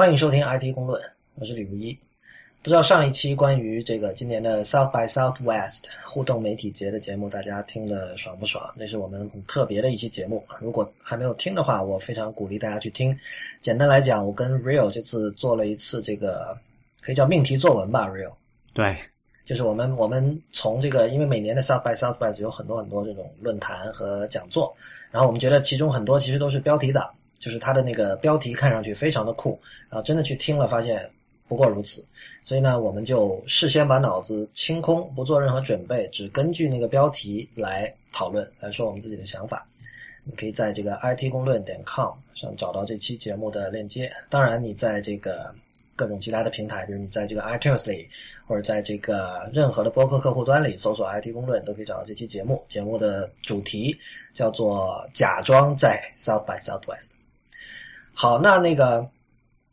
欢迎收听 IT 公论，我是李如一。不知道上一期关于这个今年的 South by Southwest 互动媒体节的节目，大家听得爽不爽？那是我们很特别的一期节目。如果还没有听的话，我非常鼓励大家去听。简单来讲，我跟 Real 这次做了一次这个可以叫命题作文吧，Real。对，就是我们我们从这个，因为每年的 South by Southwest 有很多很多这种论坛和讲座，然后我们觉得其中很多其实都是标题党。就是它的那个标题看上去非常的酷，然后真的去听了发现不过如此，所以呢，我们就事先把脑子清空，不做任何准备，只根据那个标题来讨论，来说我们自己的想法。你可以在这个 it 公论点 com 上找到这期节目的链接。当然，你在这个各种其他的平台，比如你在这个 iTunes 里，或者在这个任何的播客客户端里搜索 it 公论，都可以找到这期节目。节目的主题叫做“假装在 South by Southwest”。好，那那个，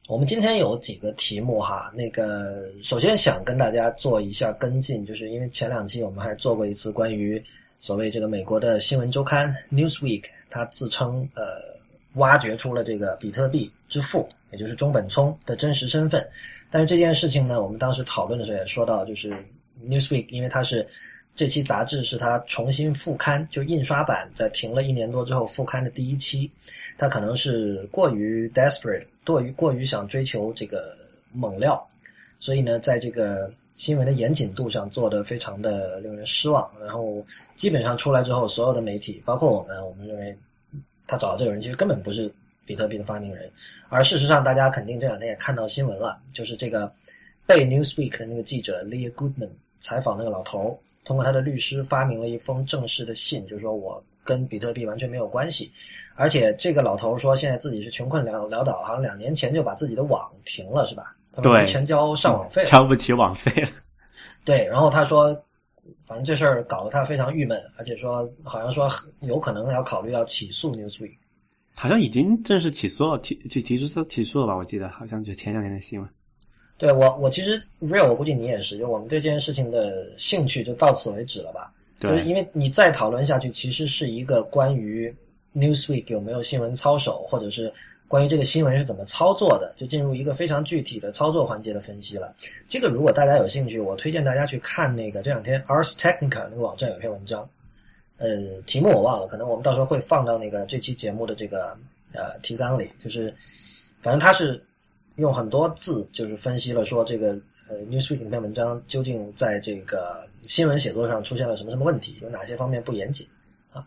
我们今天有几个题目哈。那个，首先想跟大家做一下跟进，就是因为前两期我们还做过一次关于所谓这个美国的新闻周刊 Newsweek，它自称呃挖掘出了这个比特币之父，也就是中本聪的真实身份。但是这件事情呢，我们当时讨论的时候也说到，就是 Newsweek，因为它是。这期杂志是他重新复刊，就印刷版在停了一年多之后复刊的第一期。他可能是过于 desperate，过于过于想追求这个猛料，所以呢，在这个新闻的严谨度上做的非常的令人失望。然后基本上出来之后，所有的媒体，包括我们，我们认为他找的这个人其实根本不是比特币的发明人。而事实上，大家肯定这两天也看到新闻了，就是这个被 Newsweek 的那个记者 Leah Goodman 采访那个老头。通过他的律师发明了一封正式的信，就是说我跟比特币完全没有关系，而且这个老头说现在自己是穷困潦潦倒，好像两年前就把自己的网停了，是吧？对，没钱交上网费，交不起网费了。对，然后他说，反正这事儿搞得他非常郁闷，而且说好像说有可能要考虑要起诉 Newsweek，好像已经正式起诉了，提提提出起诉了吧？我记得好像就前两天的新闻。对我，我其实 real，我估计你也是，就我们对这件事情的兴趣就到此为止了吧？就是因为你再讨论下去，其实是一个关于 Newsweek 有没有新闻操守，或者是关于这个新闻是怎么操作的，就进入一个非常具体的操作环节的分析了。这个如果大家有兴趣，我推荐大家去看那个这两天 Ars Technica 那个网站有篇文章，呃，题目我忘了，可能我们到时候会放到那个这期节目的这个呃提纲里，就是反正它是。用很多字就是分析了说这个呃 Newsweek 那篇文章究竟在这个新闻写作上出现了什么什么问题，有哪些方面不严谨啊？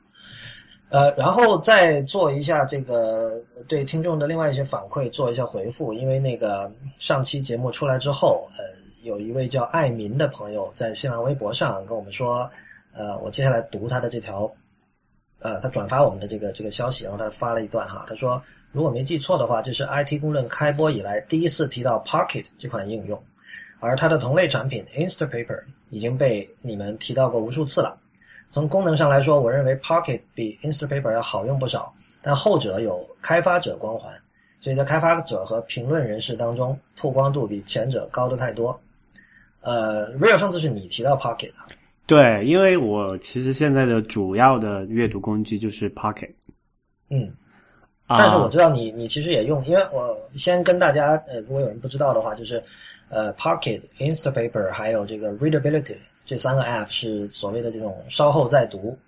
呃，然后再做一下这个对听众的另外一些反馈做一下回复，因为那个上期节目出来之后，呃，有一位叫爱民的朋友在新浪微博上跟我们说，呃，我接下来读他的这条，呃，他转发我们的这个这个消息，然后他发了一段哈，他说。如果没记错的话，这是 IT 公论开播以来第一次提到 Pocket 这款应用，而它的同类产品 Instapaper 已经被你们提到过无数次了。从功能上来说，我认为 Pocket 比 Instapaper 要好用不少，但后者有开发者光环，所以在开发者和评论人士当中曝光度比前者高的太多。呃，Real 上次是你提到 Pocket 啊？对，因为我其实现在的主要的阅读工具就是 Pocket。嗯。但是我知道你，你其实也用，因为我先跟大家，呃，如果有人不知道的话，就是，呃，Pocket、Instapaper 还有这个 Readability 这三个 App 是所谓的这种稍后再读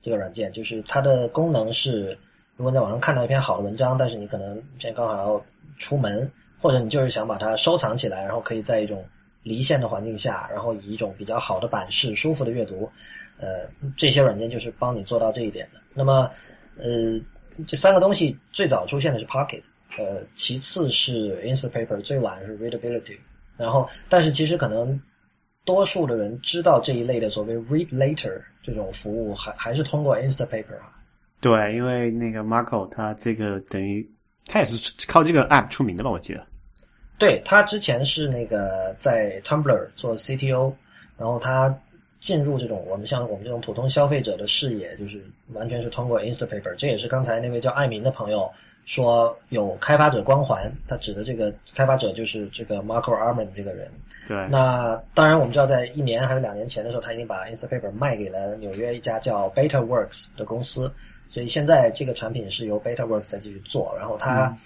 这个软件，就是它的功能是，如果在网上看到一篇好的文章，但是你可能现在刚好要出门，或者你就是想把它收藏起来，然后可以在一种离线的环境下，然后以一种比较好的版式、舒服的阅读，呃，这些软件就是帮你做到这一点的。那么，呃。这三个东西最早出现的是 Pocket，呃，其次是 Instapaper，最晚是 Readability，然后，但是其实可能多数的人知道这一类的所谓 Read Later 这种服务，还还是通过 Instapaper 啊。对，因为那个 Marco 他这个等于他也是靠这个 App 出名的吧？我记得。对他之前是那个在 Tumblr 做 CTO，然后他。进入这种我们像我们这种普通消费者的视野，就是完全是通过 Instapaper。这也是刚才那位叫艾明的朋友说有开发者光环，他指的这个开发者就是这个 Marco Arman 这个人。对。那当然我们知道，在一年还是两年前的时候，他已经把 Instapaper 卖给了纽约一家叫 BetaWorks 的公司，所以现在这个产品是由 BetaWorks 在继续做。然后他，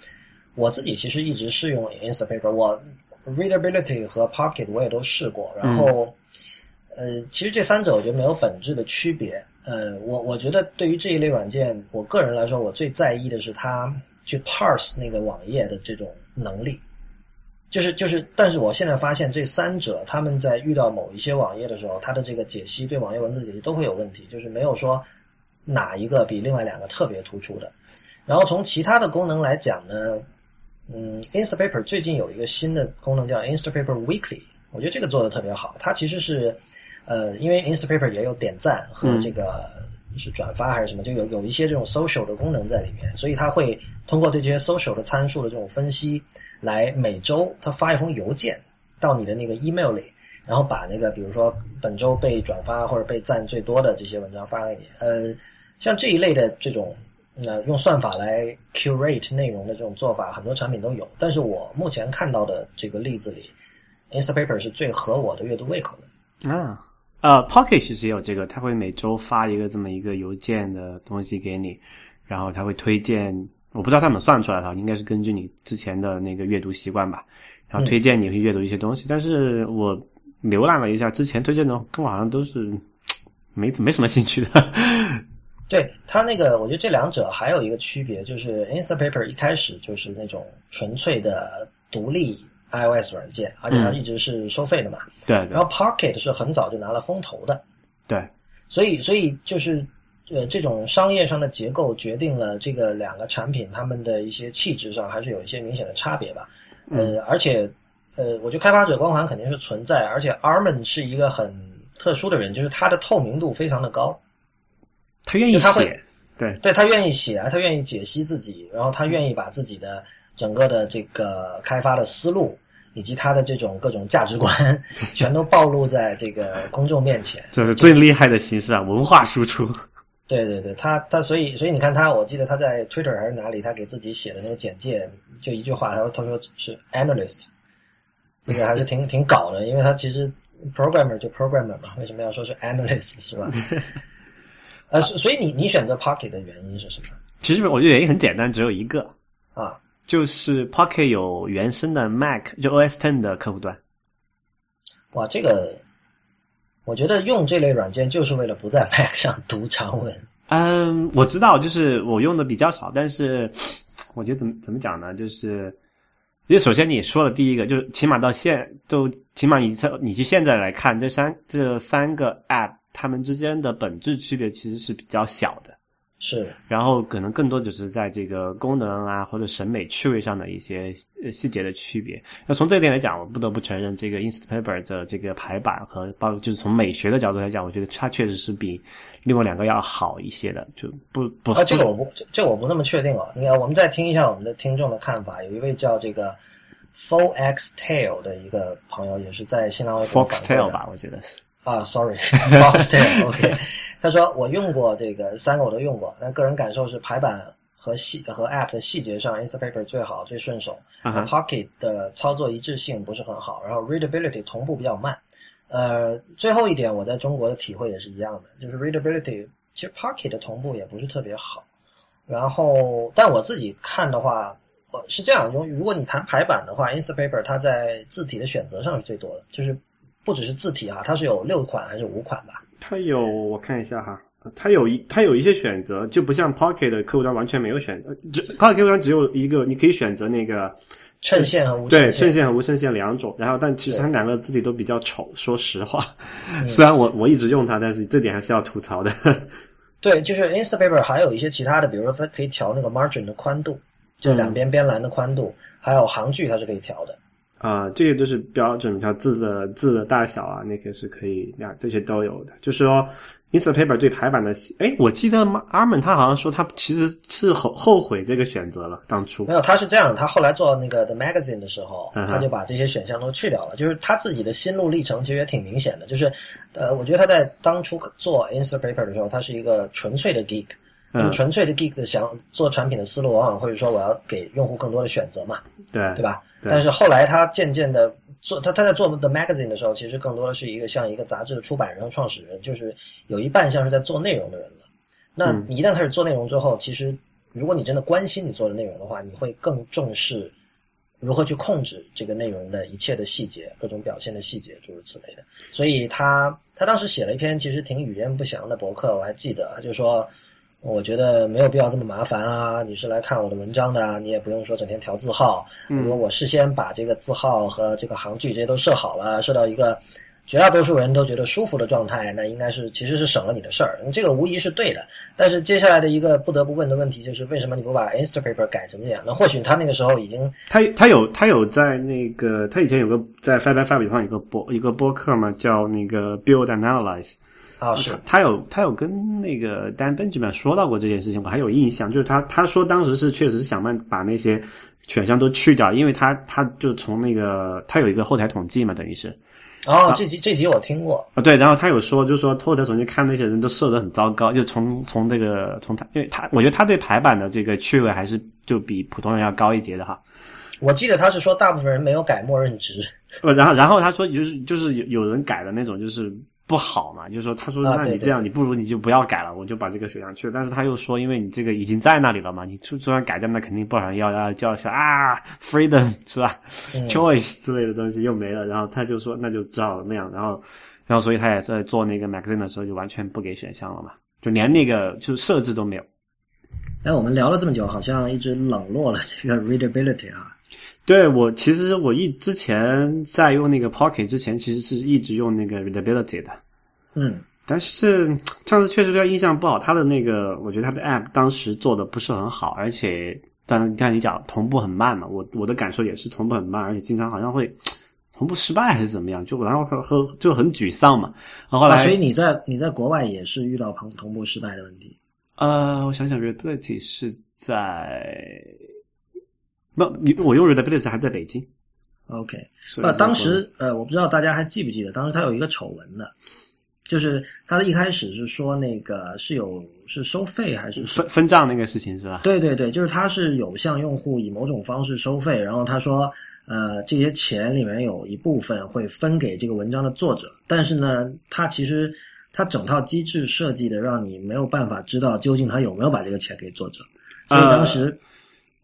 我自己其实一直是用 Instapaper，我 Readability 和 Pocket 我也都试过，然后，呃，其实这三者我觉得没有本质的区别。呃，我我觉得对于这一类软件，我个人来说，我最在意的是它去 parse 那个网页的这种能力。就是就是，但是我现在发现这三者他们在遇到某一些网页的时候，它的这个解析对网页文字解析都会有问题，就是没有说哪一个比另外两个特别突出的。然后从其他的功能来讲呢，嗯，Instapaper 最近有一个新的功能叫 Instapaper Weekly，我觉得这个做的特别好。它其实是呃，因为 Instapaper 也有点赞和这个是转发还是什么，就有有一些这种 social 的功能在里面，所以它会通过对这些 social 的参数的这种分析。来每周他发一封邮件到你的那个 email 里，然后把那个比如说本周被转发或者被赞最多的这些文章发给你。呃，像这一类的这种，那用算法来 curate 内容的这种做法，很多产品都有。但是我目前看到的这个例子里，Instapaper 是最合我的阅读胃口的。啊，呃，Pocket 其实也有这个，他会每周发一个这么一个邮件的东西给你，然后他会推荐。我不知道他怎么算出来的，应该是根据你之前的那个阅读习惯吧，然后推荐你去阅读一些东西。但是我浏览了一下之前推荐的，跟我好像都是没没什么兴趣的。对他那个，我觉得这两者还有一个区别，就是 Instapaper 一开始就是那种纯粹的独立 iOS 软件，而且它一直是收费的嘛。对。然后 Pocket 是很早就拿了风投的。对。所以，所以就是。呃，这种商业上的结构决定了这个两个产品它们的一些气质上还是有一些明显的差别吧。呃，而且，呃，我觉得开发者光环肯定是存在，而且 Arman 是一个很特殊的人，就是他的透明度非常的高。他愿意写，对，对他愿意写，他愿意解析自己，然后他愿意把自己的整个的这个开发的思路以及他的这种各种价值观全都暴露在这个公众面前。这是最厉害的形式啊，文化输出。对对对，他他所以所以你看他，我记得他在 Twitter 还是哪里，他给自己写的那个简介就一句话，他说他说是 analyst，这个还是挺挺搞的，因为他其实 programmer 就 programmer 嘛，为什么要说是 analyst 是吧？呃，所以你你选择 Pocket 的原因是什么？其实我觉得原因很简单，只有一个啊，就是 Pocket 有原生的 Mac 就 OS Ten 的客户端。哇，这个。我觉得用这类软件就是为了不在 Mac 上读长文。嗯，我知道，就是我用的比较少，但是我觉得怎么怎么讲呢？就是因为首先你说的第一个，就是起码到现，都起码你在你去现在来看，这三这三个 App 它们之间的本质区别其实是比较小的。是，然后可能更多只是在这个功能啊或者审美趣味上的一些细节的区别。那从这一点来讲，我不得不承认，这个 Instapaper 的这个排版和包括就是从美学的角度来讲，我觉得它确实是比另外两个要好一些的。就不不啊，这个我不这我不那么确定啊。你看，我们再听一下我们的听众的看法。有一位叫这个 Full X Tail 的一个朋友，也是在新浪微博 Foxtail 吧，我觉得是啊，Sorry，Foxtail，OK。他说：“我用过这个三个，我都用过。但个人感受是排版和细和 App 的细节上，Instapaper 最好最顺手。Pocket 的操作一致性不是很好，然后 Readability 同步比较慢。呃，最后一点我在中国的体会也是一样的，就是 Readability 其实 Pocket 的同步也不是特别好。然后，但我自己看的话，我是这样：用如果你谈排版的话，Instapaper 它在字体的选择上是最多的，就是不只是字体啊，它是有六款还是五款吧？”它有，我看一下哈，它有一它有一些选择，就不像 Pocket 的客户端完全没有选择，只 Pocket 客户端只有一个，你可以选择那个衬线和无对衬线和无衬线两种，然后但其实它两个字体都比较丑，说实话，虽然我我一直用它，但是这点还是要吐槽的。对，就是 Instapaper 还有一些其他的，比如说它可以调那个 margin 的宽度，就两边边栏的宽度，还有行距它是可以调的。啊，这些都是标准，像字的字的大小啊，那个是可以，呀，这些都有的。就是说，Instapaper 对排版的，哎，我记得阿门他好像说他其实是后后悔这个选择了，当初没有，他是这样，他后来做那个 The Magazine 的时候，他就把这些选项都去掉了。就是他自己的心路历程其实也挺明显的，就是，呃，我觉得他在当初做 Instapaper 的时候，他是一个纯粹的 geek，纯粹的 geek 的想做产品的思路，往往会说我要给用户更多的选择嘛，对对吧？但是后来他渐渐的做他他在做 The Magazine 的时候，其实更多的是一个像一个杂志的出版人和创始人，就是有一半像是在做内容的人了。那你一旦开始做内容之后，其实如果你真的关心你做的内容的话，你会更重视如何去控制这个内容的一切的细节，各种表现的细节，诸如此类的。所以他他当时写了一篇其实挺语焉不详的博客，我还记得，他就说。我觉得没有必要这么麻烦啊！你是来看我的文章的，你也不用说整天调字号。如果我事先把这个字号和这个行距这些都设好了，设到一个绝大多数人都觉得舒服的状态，那应该是其实是省了你的事儿。这个无疑是对的。但是接下来的一个不得不问的问题就是，为什么你不把 Instapaper 改成这样？那或许他那个时候已经他他有他有在那个他以前有个在 Five by Five 上有个播一个播客嘛，叫那个 Build and Analyze。啊，是他有他有跟那个 Dan Benjamin 说到过这件事情，我还有印象，就是他他说当时是确实想办把那些选项都去掉，因为他他就从那个他有一个后台统计嘛，等于是。哦，这集这集我听过啊，对，然后他有说，就是说后台统计看那些人都设的很糟糕，就从从这个从他，因为他我觉得他对排版的这个趣味还是就比普通人要高一截的哈。我记得他是说大部分人没有改默认值，呃，然后然后他说就是就是有有人改的那种就是。不好嘛？就是说，他说，那你这样，你不如你就不要改了，我就把这个选项去了。但是他又说，因为你这个已经在那里了嘛，你就就算改掉，那肯定不少人要要叫说啊，freedom 是吧？choice 之类的东西又没了。然后他就说，那就只好那样。然后，然后所以他也在做那个 magazine 的时候，就完全不给选项了嘛，就连那个就设置都没有。哎，我们聊了这么久，好像一直冷落了这个 readability 啊。对我，其实我一之前在用那个 Pocket 之前，其实是一直用那个 Readability 的。嗯，但是上次确实对他印象不好，他的那个我觉得他的 App 当时做的不是很好，而且，但你看你讲同步很慢嘛，我我的感受也是同步很慢，而且经常好像会同步失败还是怎么样，就然后和和就很沮丧嘛。然后后来，所以你在你在国外也是遇到同同步失败的问题？呃，我想想，Readability 是在。不，你我用 Readability 还在北京。OK，那，当时呃，我不知道大家还记不记得，当时他有一个丑闻的，就是他的一开始是说那个是有是收费还是分分账那个事情是吧？对对对，就是他是有向用户以某种方式收费，然后他说呃这些钱里面有一部分会分给这个文章的作者，但是呢，他其实他整套机制设计的让你没有办法知道究竟他有没有把这个钱给作者，所以当时。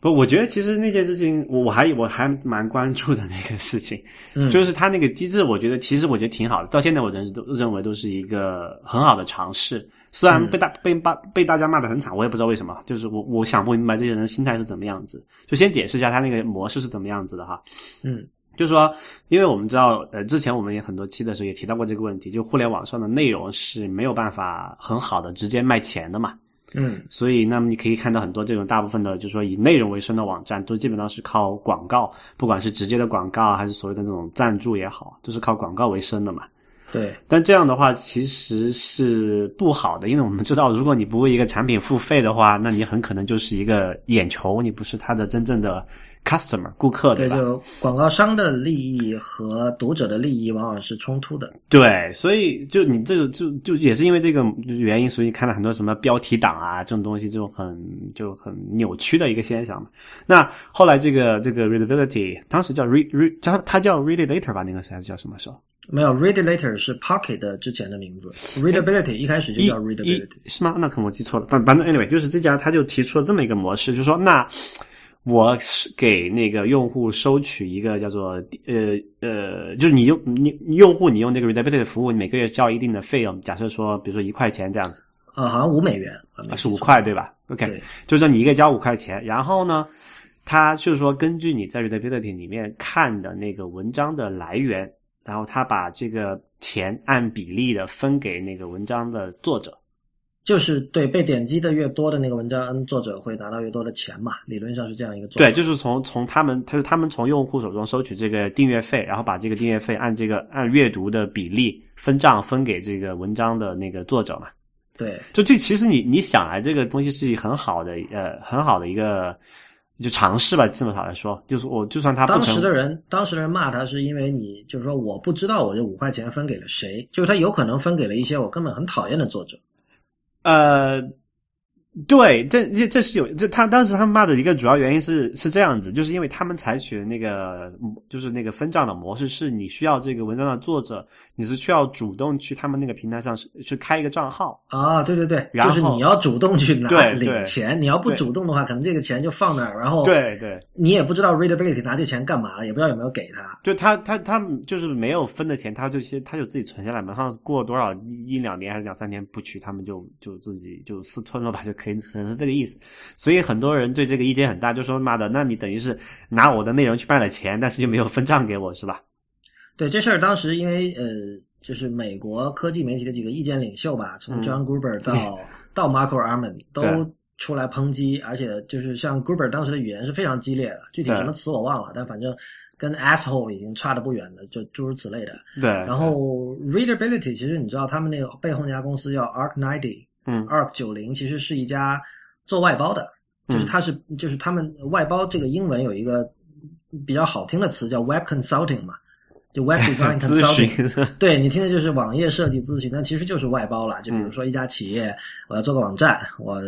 不，我觉得其实那件事情，我我还我还蛮关注的那个事情，嗯，就是他那个机制，我觉得其实我觉得挺好的，到现在我认识都认为都是一个很好的尝试，虽然被大被骂被大家骂的很惨，我也不知道为什么，就是我我想不明白这些人心态是怎么样子，就先解释一下他那个模式是怎么样子的哈，嗯，就是说，因为我们知道，呃，之前我们也很多期的时候也提到过这个问题，就互联网上的内容是没有办法很好的直接卖钱的嘛。嗯，所以那么你可以看到很多这种大部分的，就是说以内容为生的网站，都基本上是靠广告，不管是直接的广告还是所谓的那种赞助也好，都是靠广告为生的嘛。对，但这样的话其实是不好的，因为我们知道，如果你不为一个产品付费的话，那你很可能就是一个眼球，你不是它的真正的。Customer 顾客对吧？就广告商的利益和读者的利益往往是冲突的。对，所以就你这个就就也是因为这个原因，所以看到很多什么标题党啊这种东西，这种很就很扭曲的一个现象嘛。那后来这个这个 readability 当时叫 read read，它它叫 read later 吧？那个是还是叫什么时候？没有 read later 是 pocket 之前的名字，readability 一开始就叫 readability 是吗？那可能我记错了。反反正 anyway 就是这家他就提出了这么一个模式，就是说那。我是给那个用户收取一个叫做呃呃，就是你用你用户你用这个 readability 服务，你每个月交一定的费用。假设说，比如说一块钱这样子，啊，好像五美元啊，是五块对吧？OK，就是说你一个交五块钱，然后呢，他就是说根据你在 readability 里面看的那个文章的来源，然后他把这个钱按比例的分给那个文章的作者。就是对被点击的越多的那个文章，作者会拿到越多的钱嘛？理论上是这样一个。对，就是从从他们，他是他们从用户手中收取这个订阅费，然后把这个订阅费按这个按阅读的比例分账分给这个文章的那个作者嘛？对，就这其实你你想来，这个东西是很好的呃很好的一个就尝试吧，这么好来说，就是我就算他当时的人当时的人骂他是因为你就是说我不知道我这五块钱分给了谁，就是他有可能分给了一些我根本很讨厌的作者。呃，对，这这这是有这他当时他们骂的一个主要原因是是这样子，就是因为他们采取的那个就是那个分账的模式，是你需要这个文章的作者，你是需要主动去他们那个平台上去开一个账号啊，对对对，然后就是你要主动去拿对对领钱，你要不主动的话，可能这个钱就放那儿，然后对对，你也不知道 readability 拿这钱干嘛了，也不知道有没有给他。就他他他就是没有分的钱，他就先他就自己存下来嘛，好像过多少一一两年还是两三年不取，他们就就自己就私吞了吧，就可以可能是这个意思。所以很多人对这个意见很大，就说妈的，那你等于是拿我的内容去卖了钱，但是就没有分账给我，是吧？对这事儿，当时因为呃，就是美国科技媒体的几个意见领袖吧，从嗯 John Gruber 到、到 Marco Arman 都出来抨击，而且就是像 Gruber 当时的语言是非常激烈的，具体什么词我忘了，但反正跟 asshole 已经差的不远的，就诸如此类的。对，然后 readability 其实你知道他们那个背后那家公司叫 Arc Ninety。嗯 Arc 九零其实是一家做外包的，就是嗯它是就是他们外包这个英文有一个比较好听的词叫 Web Consulting 嘛，就 Web Design 咨 Consulting。对你听的就是网页设计咨询，那其实就是外包了。就比嗯如说一家企业，我要做个网站，我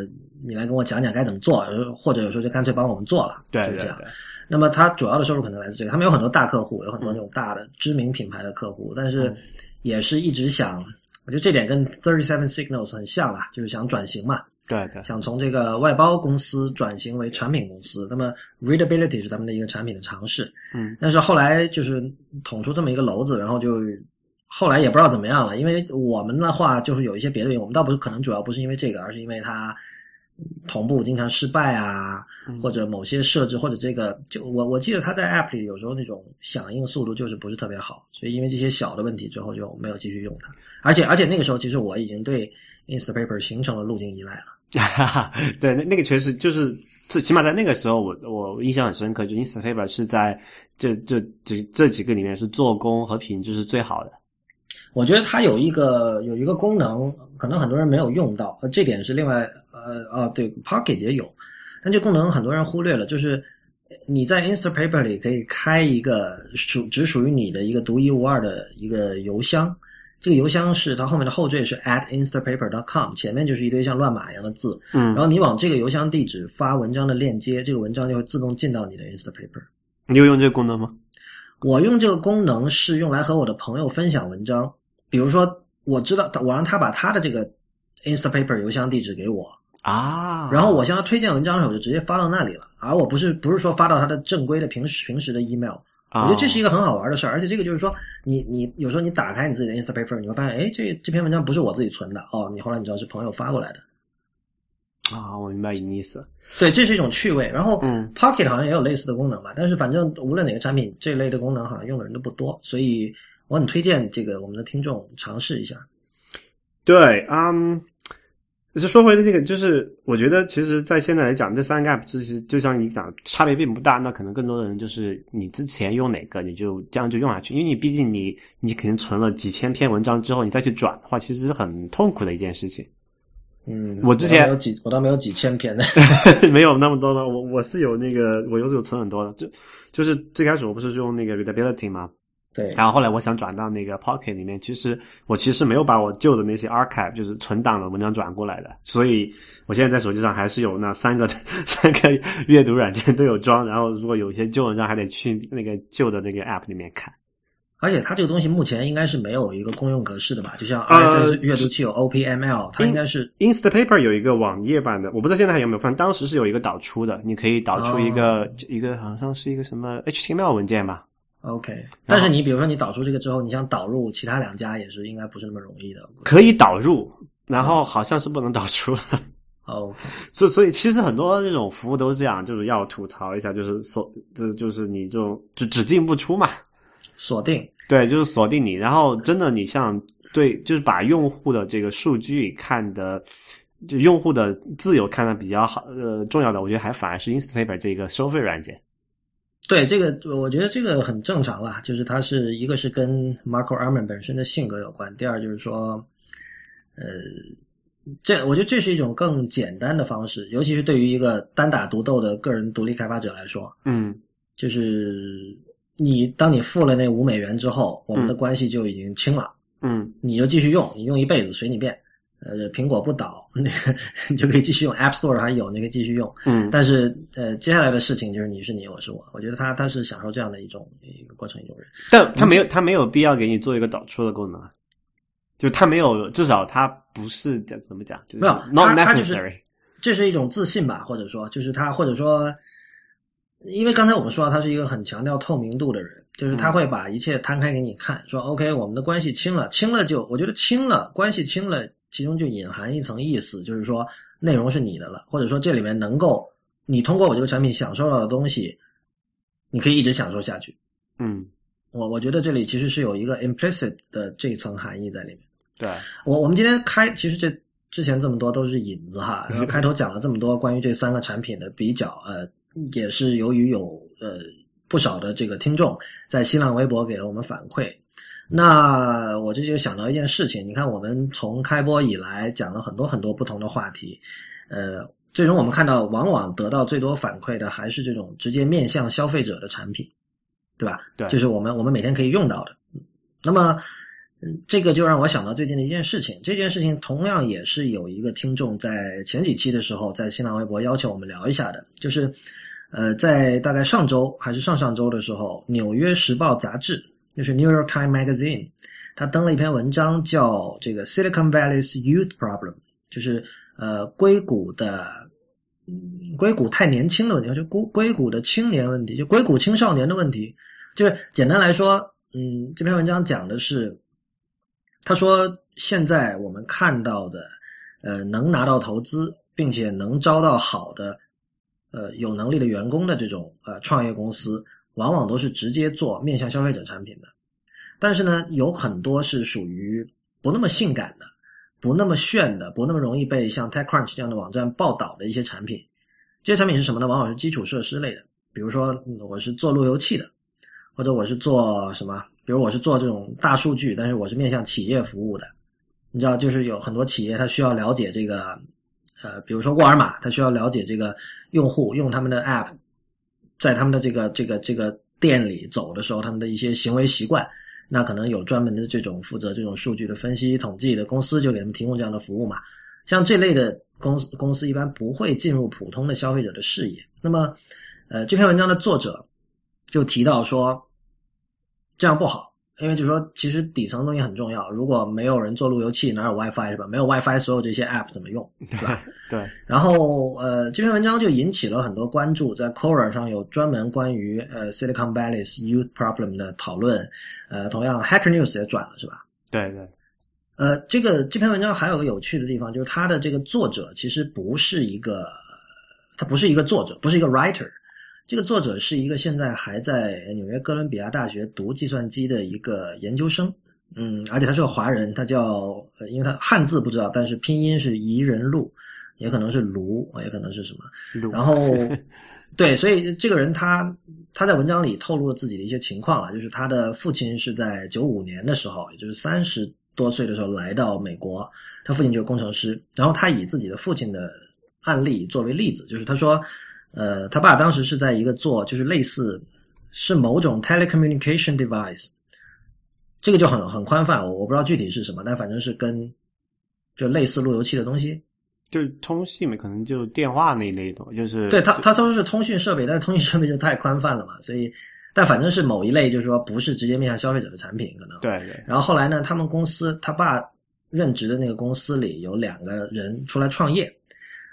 你来跟我讲讲该怎么做，或者有时候就干脆帮我们做了，对就是这样。那么它主要的收入可能来自这个，他们有很多大客户，有很多那种大的知名品牌的客户，但是嗯也是一直想，我觉得这点跟 Thirty Seven Signals 很像啦，就是想转型嘛，对对，想从这个外包公司转型为产品公司。那么 Readability 是咱们的一个产品的尝试，嗯但是后来就是捅出这么一个篓子，然后就后来也不知道怎么样了。因为我们的话就是有一些别的原因，我们倒不是可能主要不是因为这个，而是因为它同步经常失败啊，嗯或者某些设置，或者这个就我我记得它在 App 里有时候那种响应速度就是不是特别好，所以因为这些小的问题，最后就没有继续用它。而且而且那个时候其实我已经对 Instapaper 形成了路径依赖了。对，那那个确实就是，最起码在那个时候我，我印象很深刻，就 Instapaper 是在这这这这几个里面是做工和品质是最好的。我觉得它有一个有一个功能，可能很多人没有用到，呃，这点是另外呃哦对，Pocket 也有，但这功能很多人忽略了，就是你在 Instapaper 里可以开一个属只属于你的一个独一无二的一个邮箱，这个邮箱是它后面的后缀是 at instapaper.com，前面就是一堆像乱码一样的字，嗯然后你往这个邮箱地址发文章的链接，这个文章就会自动进到你的 Instapaper。你有用这个功能吗？我用这个功能是用来和我的朋友分享文章，比如说我知道我让他把他的这个 Instapaper 邮箱地址给我，啊，然后我向他推荐文章的时候，我就直接发到那里了，而我不是不是说发到他的正规的平时平时的 email。我啊觉得这是一个很好玩的事儿，而且这个就是说，你你有时候你打开你自己的 Instapaper，你会发现，哎，这这篇文章不是我自己存的，哦，你后来你知道是朋友发过来的。啊，我明白你意思。对，这是一种趣味。然后嗯，Pocket 好像也有类似的功能吧，但是反正无论哪个产品，这类的功能好像用的人都不多，所以我很推荐这个我们的听众尝试一下。对，嗯，就是说回那个，就是我觉得，其实，在现在来讲，这三个 app 其实就像你讲，差别并不大。那可能更多的人就是你之前用哪个，你就这样就用下去，因为你毕竟你你肯定存了几千篇文章之后，你再去转的话，其实是很痛苦的一件事情。嗯，我之前有几，我倒没有几千篇的。没有那么多的，我我是有那个，我有有存很多的，就就是最开始我不是用那个 Readability 吗？对，然后后来我想转到那个 Pocket 里面，其实我其实没有把我旧的那些 archive 就是存档的文章转过来的，所以我现在在手机上还是有那三个 三个阅读软件都有装，然后如果有一些旧文章还得去那个旧的那个 app 里面看。而且它这个东西目前应该是没有一个公用格式的吧？就像呃 RSS 阅读器有 OPML，它应该是 Instapaper 有一个网页版的，我不知道现在还有没有，反正当时是有一个导出的，你可以导出一个、一个好像是一个什么 HTML 文件吧。OK。但是你比如说你导出这个之后，你想导入其他两家也是应该不是那么容易的。可以导入，然后好像是不能导出。OK，所以所以其实很多这种服务都是这样，就是要吐槽一下，就是所，就是就是你这种就只进不出嘛，锁定。对，就是锁定你，然后真的你像对，就是把用户的这个数据看的，就用户的自由看的比较好，呃，重要的，我觉得还反而是 Instapaper 这个收费软件。对这个，我觉得这个很正常啦，就是它是一个是跟 Marco Arman 本身的性格有关，第二就是说，呃，这我觉得这是一种更简单的方式，尤其是对于一个单打独斗的个人独立开发者来说，嗯就是你当你付了那五美元之后，我们的关系就已经清了，嗯你就继续用，你用一辈子随你便。呃，苹果不倒，那个 你就可以继续用 App Store 还有，那个继续用。嗯，但是呃，接下来的事情就是你是你，我是我。我觉得他他是享受这样的一种一个过程一种人。但他没有他没有必要给你做一个导出的功能，就他没有，至少他不是讲怎么讲，就是没有 not necessary。这是一种自信吧，或者说就是他，或者说，因为刚才我们说到他是一个很强调透明度的人，就是他会把一切摊开给你看，说 OK，我们的关系清了，清了就我觉得清了，关系清了，其中就隐含一层意思，就是说内容是你的了，或者说这里面能够你通过我这个产品享受到的东西，你可以一直享受下去。嗯，我我觉得这里其实是有一个 implicit 的这一层含义在里面。对，我我们今天开，其实这之前这么多都是引子哈，然后开头讲了这么多关于这三个产品的比较，呃，也是由于有呃不少的这个听众在新浪微博给了我们反馈，那我这就想到一件事情，你看我们从开播以来讲了很多很多不同的话题，呃，最终我们看到往往得到最多反馈的还是这种直接面向消费者的产品，对吧？对就是我们我们每天可以用到的。那么，嗯，这个就让我想到最近的一件事情。这件事情同样也是有一个听众在前几期的时候在新浪微博要求我们聊一下的，就是，呃，在大概上周还是上上周的时候，《纽约时报》杂志就是 New York Times Magazine，它登了一篇文章，叫这个 Silicon Valley's Youth Problem，就是呃硅谷的。硅谷太年轻的问题，就硅硅谷的青年问题，就硅谷青少年的问题，就是简单来说，嗯，这篇文章讲的是，他说现在我们看到的，呃，能拿到投资并且能招到好的，呃，有能力的员工的这种呃创业公司，往往都是直接做面向消费者产品的，但是呢，有很多是属于不那么性感的。不那么炫的，不那么容易被像 TechCrunch 这样的网站报道的一些产品，这些产品是什么呢？往往是基础设施类的，比如说我是做路由器的，或者我是做什么，比如我是做这种大数据，但是我是面向企业服务的。你知道，就是有很多企业它需要了解这个，呃，比如说沃尔玛，它需要了解这个用户用他们的 App，在他们的这个这个这个店里走的时候，他们的一些行为习惯。那可能有专门的这种负责这种数据的分析统计的公司，就给他们提供这样的服务嘛。像这类的公司公司一般不会进入普通的消费者的视野。那么，呃，这篇文章的作者就提到说，这样不好，因为就是说，其实底层东西很重要。如果没有人做路由器，哪有 WiFi 是吧？没有 WiFi，所有这些 App 怎么用，对吧？对。然后，呃，这篇文章就引起了很多关注，在 Quora 上有专门关于呃 Silicon Valley's Youth Problem 的讨论。呃，同样 Hacker News 也转了，是吧？对对。呃，这个这篇文章还有个有趣的地方，就是它的这个作者其实不是一个，他不是一个作者，不是一个 writer。这个作者是一个现在还在纽约哥伦比亚大学读计算机的一个研究生，嗯，而且他是个华人，他叫呃，因为他汉字不知道，但是拼音是宜人路，也可能是卢，也可能是什么。然后，对，所以这个人他他在文章里透露了自己的一些情况啊，就是他的父亲是在九五年的时候，也就是三十多岁的时候来到美国，他父亲就是工程师，然后他以自己的父亲的案例作为例子，就是他说。呃，他爸当时是在一个做，就是类似是某种 telecommunication device，这个就很很宽泛，我我不知道具体是什么，但反正是跟就类似路由器的东西，就通信嘛，可能就电话那一类的，就是对他他都是通讯设备，但是通讯设备就太宽泛了嘛，所以但反正是某一类，就是说不是直接面向消费者的产品，可能对对。然后后来呢，他们公司他爸任职的那个公司里有两个人出来创业，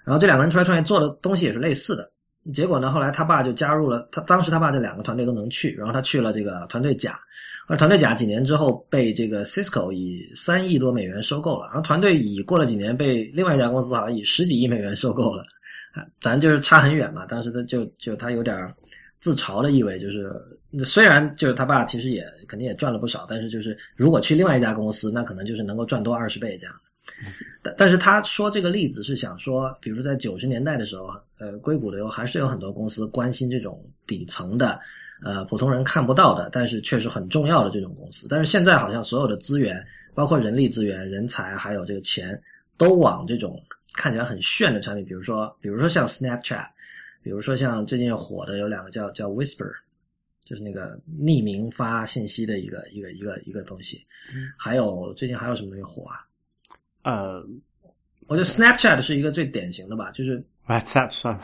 然后这两个人出来创业做的东西也是类似的。结果呢？后来他爸就加入了他。当时他爸这两个团队都能去，然后他去了这个团队甲。而团队甲几年之后被这个 Cisco 以三亿多美元收购了。然后团队乙过了几年被另外一家公司好像以十几亿美元收购了。反正就是差很远嘛。当时他就就他有点自嘲的意味，就是虽然就是他爸其实也肯定也赚了不少，但是就是如果去另外一家公司，那可能就是能够赚多二十倍这样。但但是他说这个例子是想说，比如在九十年代的时候，呃，硅谷的有还是有很多公司关心这种底层的，呃，普通人看不到的，但是确实很重要的这种公司。但是现在好像所有的资源，包括人力资源、人才，还有这个钱，都往这种看起来很炫的产品，比如说，比如说像 Snapchat，比如说像最近火的有两个叫叫 Whisper，就是那个匿名发信息的一个一个一个一个东西。还有最近还有什么东西火啊？呃，我觉得 Snapchat 是一个最典型的吧，就是 WhatsApp 算了，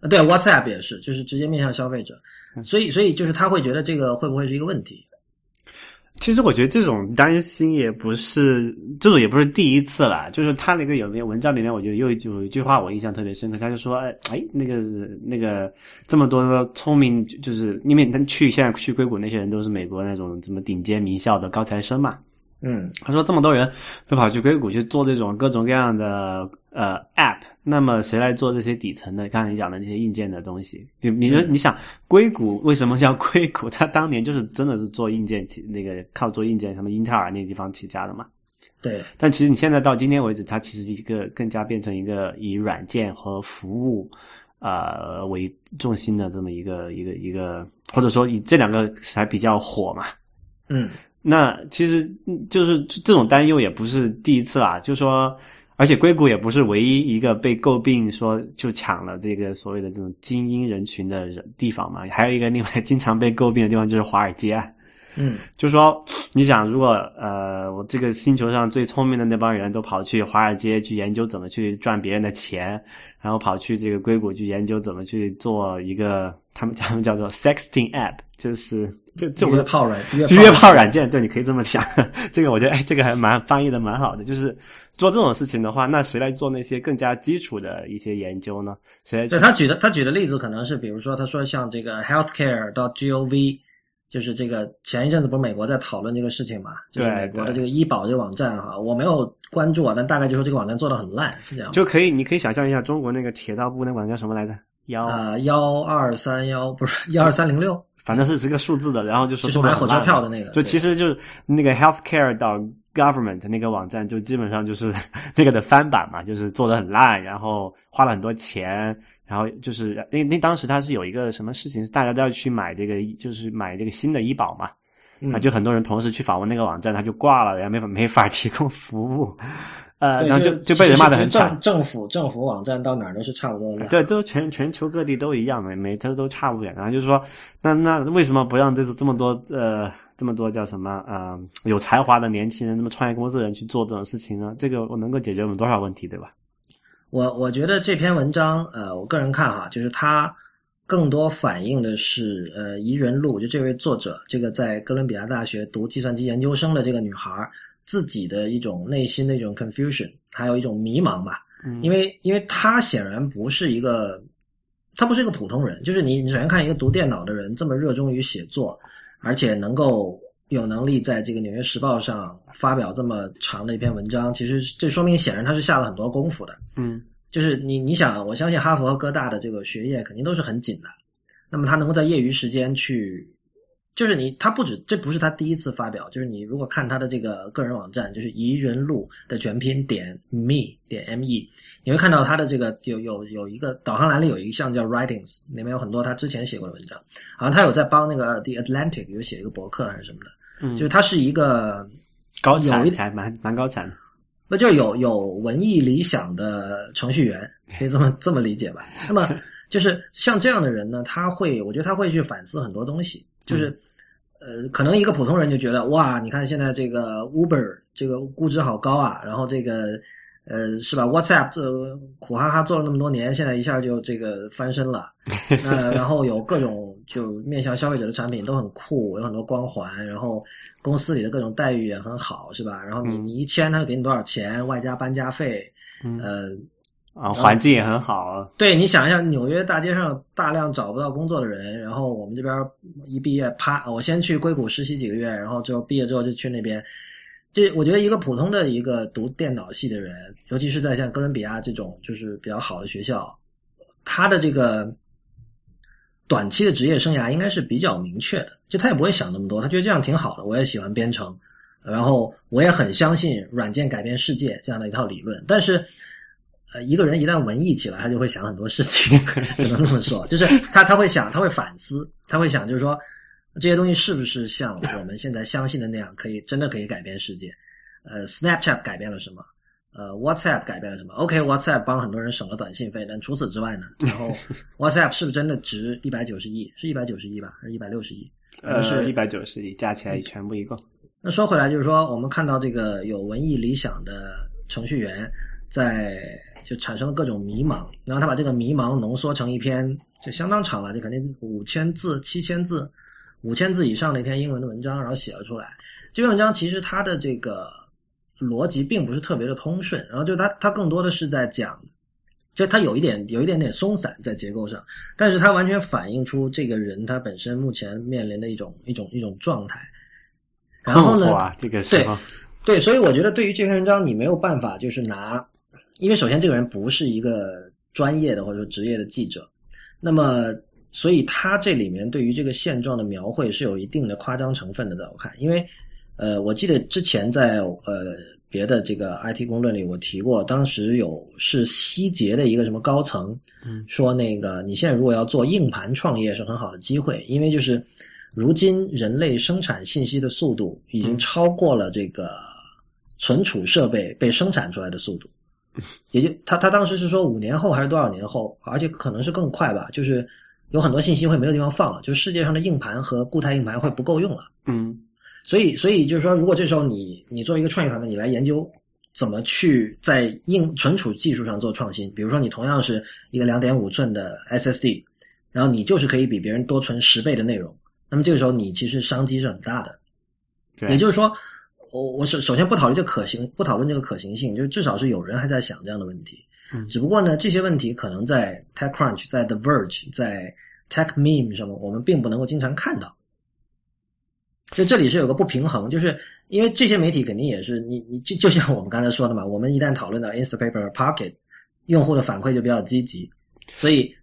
呃对 WhatsApp 也是，就是直接面向消费者，所以所以就是他会觉得这个会不会是一个问题？其实我觉得这种担心也不是，这种也不是第一次了。就是他那个有篇文章里面，我觉得又有一句话我印象特别深刻，他就说：“哎哎，那个那个这么多聪明，就是因为他去现在去硅谷那些人都是美国那种什么顶尖名校的高材生嘛。”嗯，他说这么多人都跑去硅谷去做这种各种各样的呃 App，那么谁来做这些底层的？刚才你讲的那些硬件的东西，就你说你想硅谷为什么叫硅谷？它当年就是真的是做硬件起那个靠做硬件，什么英特尔那地方起家的嘛。对，但其实你现在到今天为止，它其实一个更加变成一个以软件和服务呃为重心的这么一个一个一个，或者说以这两个才比较火嘛。嗯。那其实就是这种担忧也不是第一次啦，就说，而且硅谷也不是唯一一个被诟病说就抢了这个所谓的这种精英人群的人地方嘛，还有一个另外经常被诟病的地方就是华尔街。嗯，就说你想，如果呃，我这个星球上最聪明的那帮人都跑去华尔街去研究怎么去赚别人的钱，然后跑去这个硅谷去研究怎么去做一个他们他们叫做 sexting app，就是这这不是炮软约炮软件，对，你可以这么想。这个我觉得哎，这个还蛮翻译的蛮好的。就是做这种事情的话，那谁来做那些更加基础的一些研究呢？谁来？对他举的他举的例子可能是，比如说他说像这个 healthcare 到 gov。就是这个前一阵子不是美国在讨论这个事情嘛？就是美国的这个医保这个网站哈，我没有关注啊，但大概就说这个网站做的很烂，是这样。就可以，你可以想象一下中国那个铁道部那网站叫什么来着？幺啊幺二三幺不是幺二三零六，反正是这个数字的，然后就说就是买火车票的那个，就其实就是那个 healthcare 到 government 那个网站，就基本上就是 那个的翻版嘛，就是做的很烂，然后花了很多钱。然后就是，那那当时他是有一个什么事情，是大家都要去买这个，就是买这个新的医保嘛，啊，就很多人同时去访问那个网站，他就挂了，然后没法没法提供服务，呃，然后就就被人骂的很惨。政府政府网站到哪儿都是差不多的，对，都全全球各地都一样，每每都都差不远。然后就是说，那那为什么不让这这么多呃这么多叫什么啊有才华的年轻人，那么创业公司的人去做这种事情呢？这个我能够解决我们多少问题，对吧？我我觉得这篇文章，呃，我个人看哈，就是它更多反映的是，呃，宜人路就这位作者，这个在哥伦比亚大学读计算机研究生的这个女孩自己的一种内心的一种 confusion，还有一种迷茫吧。嗯因为，因为她显然不是一个，她不是一个普通人。就是你，你首先看一个读电脑的人这么热衷于写作，而且能够。有能力在这个《纽约时报》上发表这么长的一篇文章，其实这说明显然他是下了很多功夫的。嗯，就是你你想，我相信哈佛和哥大的这个学业肯定都是很紧的，那么他能够在业余时间去。就是你，他不止，这不是他第一次发表。就是你如果看他的这个个人网站，就是宜人路的全拼点 me 点 me，你会看到他的这个有有有一个导航栏里有一项叫 writings，里面有很多他之前写过的文章。好像他有在帮那个 The Atlantic 有写一个博客还是什么的。嗯，就是他是一个高产，还蛮蛮高产的。那就有有文艺理想的程序员，可以这么这么理解吧？那么就是像这样的人呢，他会，我觉得他会去反思很多东西。就是，呃，可能一个普通人就觉得哇，你看现在这个 Uber 这个估值好高啊，然后这个，呃，是吧？WhatsApp 这苦哈哈做了那么多年，现在一下就这个翻身了，呃，然后有各种就面向消费者的产品都很酷，有很多光环，然后公司里的各种待遇也很好，是吧？然后你你一签，他就给你多少钱，外加搬家费，呃。啊，环境也很好。对你想一下，纽约大街上大量找不到工作的人，然后我们这边一毕业，啪，我先去硅谷实习几个月，然后就毕业之后就去那边。这我觉得一个普通的一个读电脑系的人，尤其是在像哥伦比亚这种就是比较好的学校，他的这个短期的职业生涯应该是比较明确的。就他也不会想那么多，他觉得这样挺好的。我也喜欢编程，然后我也很相信软件改变世界这样的一套理论，但是。呃，一个人一旦文艺起来，他就会想很多事情，只能这么说。就是他他会想，他会反思，他会想，就是说这些东西是不是像我们现在相信的那样，可以真的可以改变世界？呃，Snapchat 改变了什么？呃，WhatsApp 改变了什么？OK，WhatsApp 帮很多人省了短信费，但除此之外呢？然后 WhatsApp 是不是真的值一百九十亿？是一百九十亿吧？还是一百六十亿？呃，是一百九十亿，加起来全部一共。那说回来，就是说我们看到这个有文艺理想的程序员。在就产生了各种迷茫，然后他把这个迷茫浓缩成一篇就相当长了，就肯定五千字、七千字、五千字以上的一篇英文的文章，然后写了出来。这篇文章其实它的这个逻辑并不是特别的通顺，然后就它它更多的是在讲，就它有一点有一点点松散在结构上，但是它完全反映出这个人他本身目前面临的一种一种一种状态。然后呢，这个时候对，所以我觉得对于这篇文章，你没有办法就是拿，因为首先这个人不是一个专业的或者说职业的记者，那么所以他这里面对于这个现状的描绘是有一定的夸张成分的，在我看，因为呃，我记得之前在呃别的这个 IT 公论里我提过，当时有是希捷的一个什么高层，嗯，说那个你现在如果要做硬盘创业是很好的机会，因为就是如今人类生产信息的速度已经超过了这个。存储设备被生产出来的速度，也就他他当时是说五年后还是多少年后，而且可能是更快吧，就是有很多信息会没有地方放了，就是世界上的硬盘和固态硬盘会不够用了。嗯，所以所以就是说，如果这时候你你作为一个创业团队，你来研究怎么去在硬存储技术上做创新，比如说你同样是一个两点五寸的 SSD，然后你就是可以比别人多存十倍的内容，那么这个时候你其实商机是很大的。也就是说。我我首首先不讨论这可行，不讨论这个可行性，就至少是有人还在想这样的问题。嗯，只不过呢，这些问题可能在 TechCrunch、在 The Verge、在 TechMeme 上面，我们并不能够经常看到。就这里是有个不平衡，就是因为这些媒体肯定也是你你就就像我们刚才说的嘛，我们一旦讨论到 Instapaper、Pocket，用户的反馈就比较积极，所以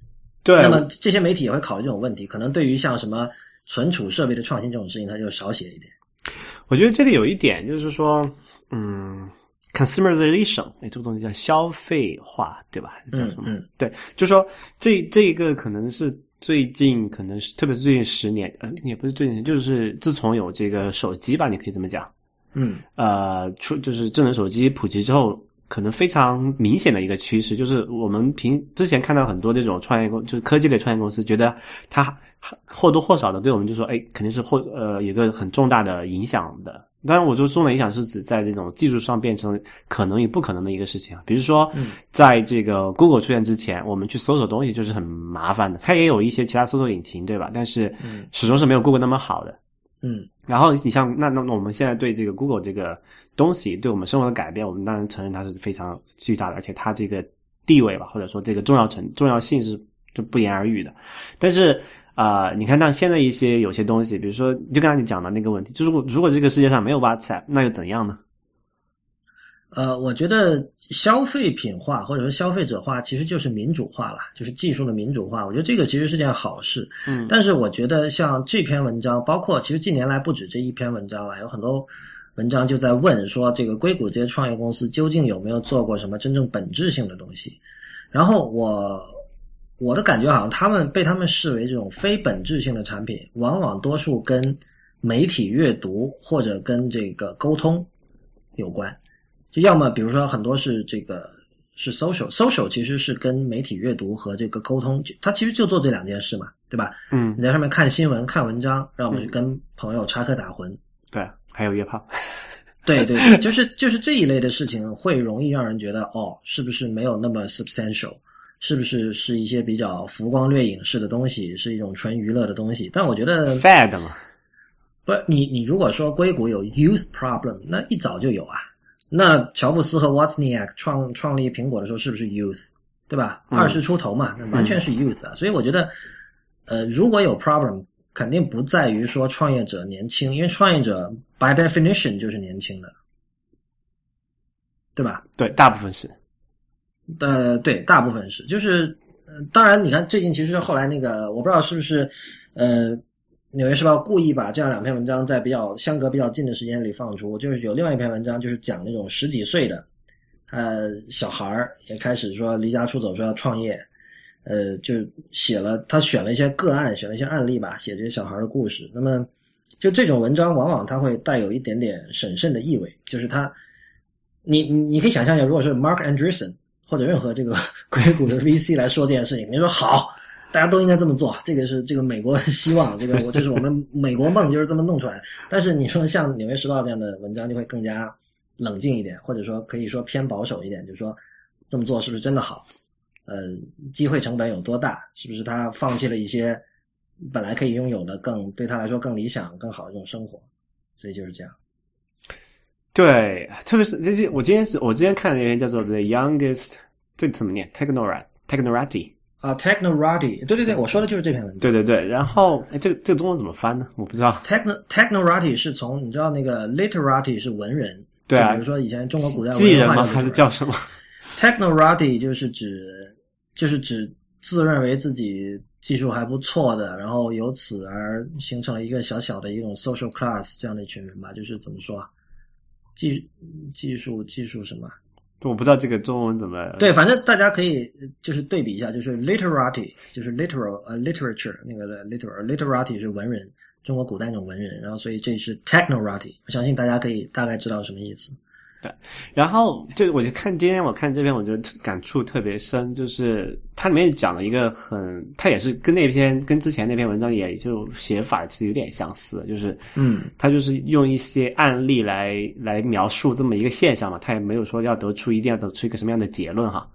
对，那么这些媒体也会考虑这种问题，可能对于像什么存储设备的创新这种事情，它就少写一点。我觉得这里有一点就是说，嗯，consumerization，哎，这个东西叫消费化，对吧？叫什么？嗯，对，就是说这这一个可能是最近，可能是特别是最近十年，呃，也不是最近，就是自从有这个手机吧，你可以这么讲，嗯，呃，出就是智能手机普及之后。可能非常明显的一个趋势，就是我们平之前看到很多这种创业公，就是科技类创业公司，觉得它或多或少的对我们就说，哎，肯定是或呃有个很重大的影响的。当然，我说重大影响是指在这种技术上变成可能与不可能的一个事情啊。比如说，在这个 Google 出现之前，我们去搜索东西就是很麻烦的，它也有一些其他搜索引擎，对吧？但是始终是没有 Google 那么好的。嗯。然后你像那那那我们现在对这个 Google 这个东西对我们生活的改变，我们当然承认它是非常巨大的，而且它这个地位吧，或者说这个重要程重要性是就不言而喻的。但是啊，你看，那现在一些有些东西，比如说就刚才你讲的那个问题，就是如果这个世界上没有 WhatsApp，那又怎样呢？呃，我觉得消费品化或者说消费者化其实就是民主化了，就是技术的民主化。我觉得这个其实是件好事。嗯，但是我觉得像这篇文章，包括其实近年来不止这一篇文章了，有很多文章就在问说，这个硅谷这些创业公司究竟有没有做过什么真正本质性的东西？然后我我的感觉好像他们被他们视为这种非本质性的产品，往往多数跟媒体阅读或者跟这个沟通有关。就要么比如说很多是这个是 social，social 其实是跟媒体阅读和这个沟通，它其实就做这两件事嘛，对吧？嗯，你在上面看新闻、看文章，让我们去跟朋友插科打诨，对，还有约炮，对对，就是就是这一类的事情会容易让人觉得哦，是不是没有那么 substantial？是不是是一些比较浮光掠影式的东西，是一种纯娱乐的东西？但我觉得 fad 嘛，不，你你如果说硅谷有 youth problem，那一早就有啊。那乔布斯和 Wozniak 创创立苹果的时候是不是 youth，对吧？二十出头嘛，那完全是 youth 啊。所以我觉得，呃，如果有 problem，肯定不在于说创业者年轻，因为创业者 by definition 就是年轻的，对吧？对，大部分是。呃，对，大部分是，就是，呃当然，你看最近其实后来那个，我不知道是不是，呃。《纽约时报》故意把这样两篇文章在比较相隔比较近的时间里放出，就是有另外一篇文章，就是讲那种十几岁的，呃，小孩儿也开始说离家出走，说要创业，呃，就写了他选了一些个案，选了一些案例吧，写这些小孩的故事。那么，就这种文章往往它会带有一点点审慎的意味，就是他，你你你可以想象一下，如果是 Mark Andreessen 或者任何这个 硅谷的 VC 来说这件事情，你说好。大家都应该这么做，这个是这个美国希望，这个我这是我们 美国梦，就是这么弄出来。但是你说像《纽约时报》这样的文章就会更加冷静一点，或者说可以说偏保守一点，就是说这么做是不是真的好？呃，机会成本有多大？是不是他放弃了一些本来可以拥有的更对他来说更理想、更好的这种生活？所以就是这样。对，特别是这这，我今天是我今天看的一篇叫做《The Youngest》，这怎么念？Technorat Technorati。啊，Technorati，对对对，我说的就是这篇文章。对对对，然后哎，这个这个中文怎么翻呢？我不知道。Techno Technorati 是从你知道那个 literati 是文人，对啊比如说以前中国古代文人吗？还是叫什么？Technorati 就是指就是指自认为自己技术还不错的，然后由此而形成了一个小小的一种 social class 这样的一群人吧，就是怎么说啊？技技术技术什么？我不知道这个中文怎么。对，反正大家可以呃就是对比一下，就是 literati 就是 literal 呃 literature 那个 literal literati 是文人，中国古代那种文人，然后所以这是 technorati，我相信大家可以大概知道什么意思。然后就我就看今天我看这篇，我觉得感触特别深，就是它里面讲了一个很，它也是跟那篇跟之前那篇文章也就写法其实有点相似，就是嗯，他就是用一些案例来来描述这么一个现象嘛，他也没有说要得出一定要得出一个什么样的结论哈。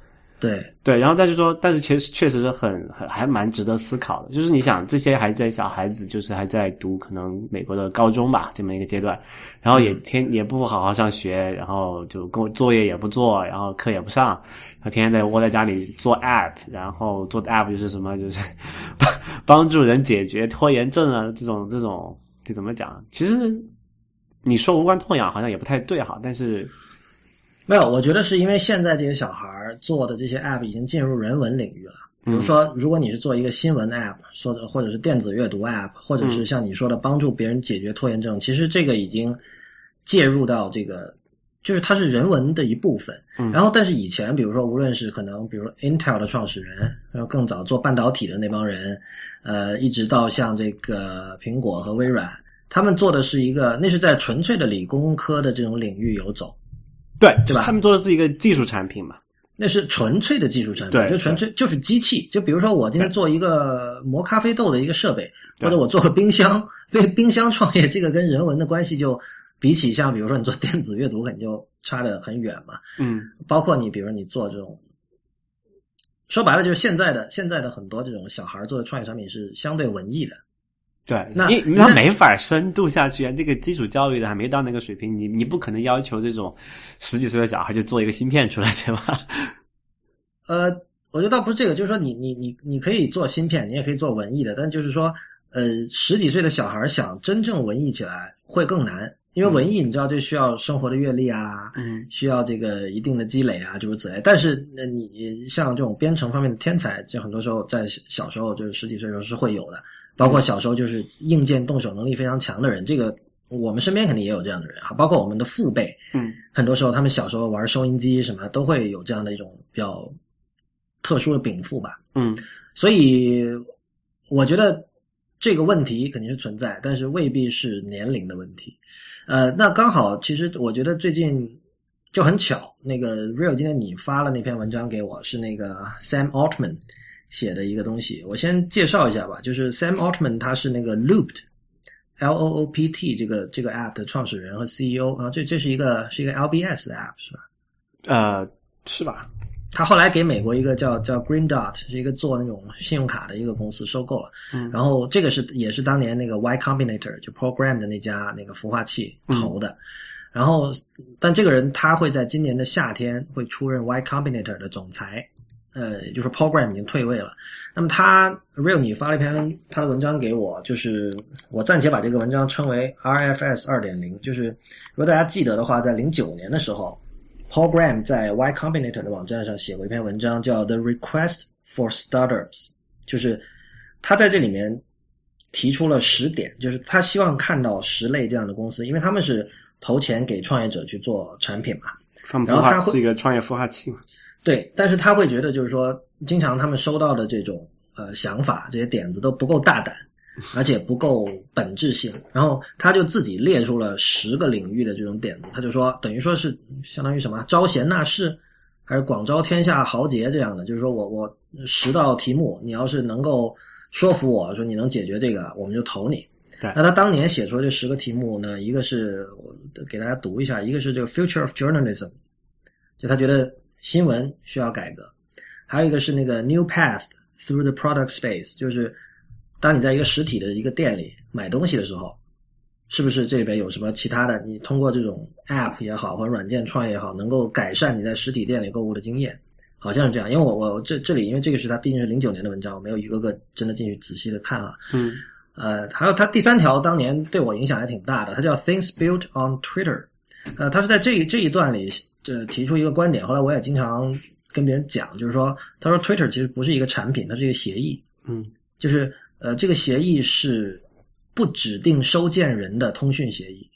对，对，然后但是说，但是其实确实是很很还蛮值得思考的。就是你想，这些还在小孩子，就是还在读可能美国的高中吧，这么一个阶段，然后也天也不好好上学，然后就工作业也不做，然后课也不上，然后天天在窝在家里做 app，然后做的 app 就是什么，就是 帮帮助人解决拖延症啊这种这种，这怎么讲？其实你说无关痛痒好像也不太对哈，但是没有，我觉得是因为现在这些小孩做的这些 app 已经进入人文领域了。比如说，如果你是做一个新闻 app，说的或者是电子阅读 app，或者是像你说的帮助别人解决拖延症，其实这个已经介入到这个，就是它是人文的一部分。嗯然后，但是以前，比如说，无论是可能，比如 Intel 的创始人，然后更早做半导体的那帮人，呃，一直到像这个苹果和微软，他们做的是一个，那是在纯粹的理工科的这种领域游走。对，对吧他们做的是一个技术产品嘛。那是纯粹的技术产品，对就纯粹就是机器。就比如说，我今天做一个磨咖啡豆的一个设备，或者我做个冰箱，为冰箱创业，这个跟人文的关系就比起像比如说你做电子阅读，肯定就差得很远嘛。嗯包括你，比如你做这种，说白了就是现在的现在的很多这种小孩做的创业产品是相对文艺的。对，那你那他没法深度下去啊，这个基础教育的还没到那个水平，你你不可能要求这种十几岁的小孩就做一个芯片出来，对吧？呃，我觉得倒不是这个，就是说你你你你可以做芯片，你也可以做文艺的，但就是说，呃，十几岁的小孩想真正文艺起来会更难，因为文艺你知道这需要生活的阅历啊，嗯需要这个一定的积累啊，诸如此类。但是那你像这种编程方面的天才，就很多时候在小时候就是十几岁的时候是会有的，包括小时候就是硬件动手能力非常强的人，这个我们身边肯定也有这样的人啊，包括我们的父辈，嗯很多时候他们小时候玩收音机什么都会有这样的一种比较特殊的禀赋吧。嗯所以我觉得这个问题肯定是存在，但是未必是年龄的问题。呃，那刚好，其实我觉得最近就很巧，那个 Real 今天你发了那篇文章给我，是那个 Sam Altman 写的一个东西。我先介绍一下吧，就是 Sam Altman 他是那个 Looped。L O O P T 这个这个 app 的创始人和 CEO 啊，这这是一个是一个 LBS 的 app 是吧？呃，是吧？他后来给美国一个叫叫 Green Dot，是一个做那种信用卡的一个公司收购了。嗯然后这个是也是当年那个 Y Combinator 就 Program 的那家那个孵化器投的。然后，但这个人他会在今年的夏天会出任 Y Combinator 的总裁，呃，也就是 Program 已经退位了。那么他 Real 你发了一篇他的文章给我，就是我暂且把这个文章称为 RFS 二点零，就是如果大家记得的话，在零九年的时候。Paul Graham 在 Y Combinator 的网站上写过一篇文章，叫《The Request for Starters》，就是他在这里面提出了十点，就是他希望看到十类这样的公司，因为他们是投钱给创业者去做产品嘛。然后他会是一个创业孵化器嘛？对，但是他会觉得就是说，经常他们收到的这种呃想法、这些点子都不够大胆，而且不够本质性。然后他就自己列出了十个领域的这种点子，他就说等于说是相当于什么招贤纳士，还是广招天下豪杰这样的，就是说我我十道题目，你要是能够说服我说你能解决这个，我们就投你。对那他当年写出这十个题目呢，一个是我给大家读一下，一个是这个 Future of Journalism，就他觉得新闻需要改革，还有一个是那个 new path through the product space，就是当你在一个实体的一个店里买东西的时候，是不是这里边有什么其他的？你通过这种 app 也好，或者软件创业也好，能够改善你在实体店里购物的经验？好像是这样，因为我我这这里，因为这个是他毕竟是零九年的文章，我没有一个个真的进去仔细的看啊。嗯呃，还有他第三条当年对我影响还挺大的，它叫 Things Built on Twitter。呃，他是在这这一段里呃提出一个观点，后来我也经常跟别人讲，就是说，他说 Twitter 其实不是一个产品，它是一个协议，嗯就是呃这个协议是不指定收件人的通讯协议。